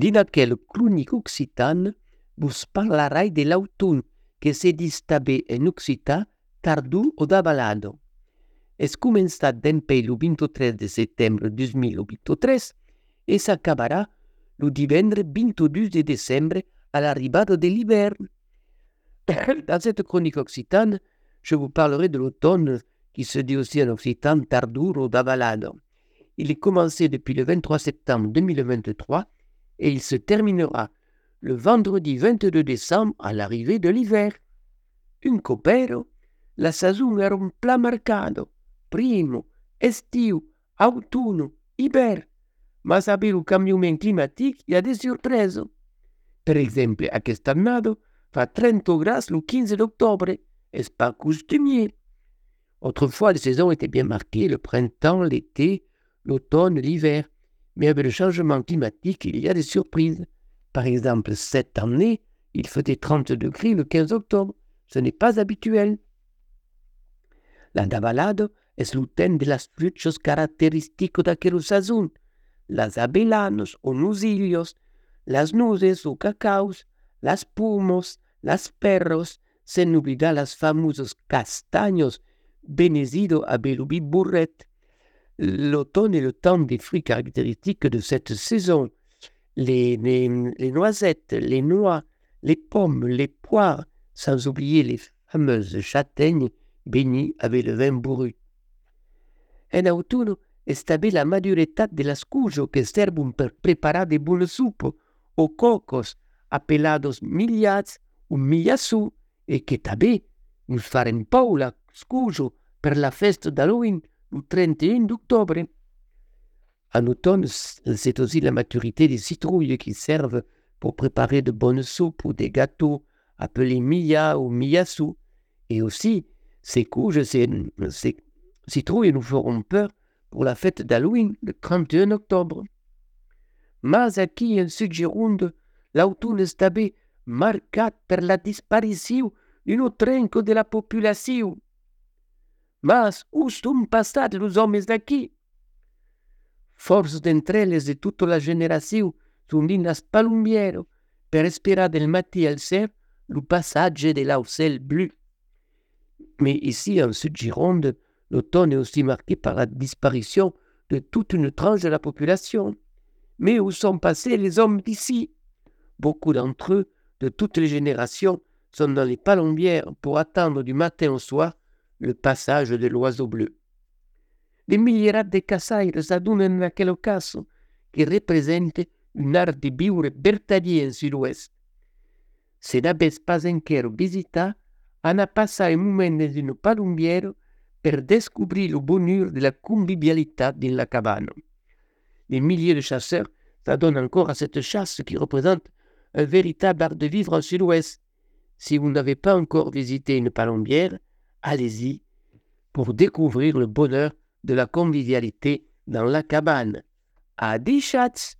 Din aquel clonic occitan vos parlarai de l'autunn que se dis també en occità tardù o d'avalado. Es començat d'empei lo 23 de setembre 2023 e s'acabarà le divendre 22 de décembre à l'arrivée de l'hiver. Dans cette chronique occitane, je vous parlerai de l'automne qui se dit aussi en occitan tarduro d'avalado. Il est commencé depuis le 23 septembre 2023 et il se terminera le vendredi 22 décembre à l'arrivée de l'hiver. Un copero, la saison era un pla marcado, primo, estiu, autunno, hiver, ma saber le cambiament climatique il y a des surprises. Per exemple, aquest annado fa 30 grads le 15 d'octobre, est pas coutumier. Autrefois, les saisons étaient bien marquées, le printemps, l'été, l'automne, l'hiver. Mais avec le changement climatique, il y a des surprises. Par exemple, cette année, il faisait 30 degrés le 15 octobre. Ce n'est pas habituel. La davalado es l'uten de las d'aquella saison. Las abellanos o nusillos, las nuces o cacaos, las pumos, las perros, sin olvidar las famosos castaños, benesido a belubi burret. L'automne est le temps des fruits caractéristiques de cette saison. Les, noisettes, les noix, les pommes, les poires, sans oublier les fameuses châtaignes bénies avec le vin bourru. En autunno estabé la maduretat de las cujo que servun per preparar de buone supo o cocos apelados millats ou millassù e che tabè nous farem paula scujo per la festa d'Halloween le 31 d'octobre. En automne, c'est aussi la maturité des citrouilles qui servent pour préparer de bonnes soupes ou des gâteaux appelés mia ou miyasu. Et aussi, ces couches, ces, citrouilles nous feront peur pour la fête d'Halloween le 31 octobre. Mas aquí en Sud-Gironde, l'automne stabé marcat per la disparition d'un trenco de la population. Mas où sont passats les hommes d'aquí? Force d'entre elles de toute la génération sont linas palumbiero per esperar del matí al cel le passage de l'aucel bleu. Mais ici, en Sud-Gironde, l'automne est aussi marqué par la disparition de toute une tranche de la population. Mais où sont passés les hommes d'ici? Beaucoup d'entre eux, de toutes les générations, sont dans les palombières pour attendre du matin au soir le passage de l'oiseau bleu. Les milliers de casaires adunano in aquel caso, che represente un art de vivre vertadier en sud-ouest. Se n'avez pas enquero visita, ana passar un moment dans une palombière per découvrir le bonheur de la convivialité dans la cabane. Les milliers de chasseurs s'adonnent encore à cette chasse qui représente un véritable art de vivre en sud-ouest. Si vous n'avez pas encore visité une palombière, allez-y pour découvrir le bonheur de la convivialité dans la cabane. À chats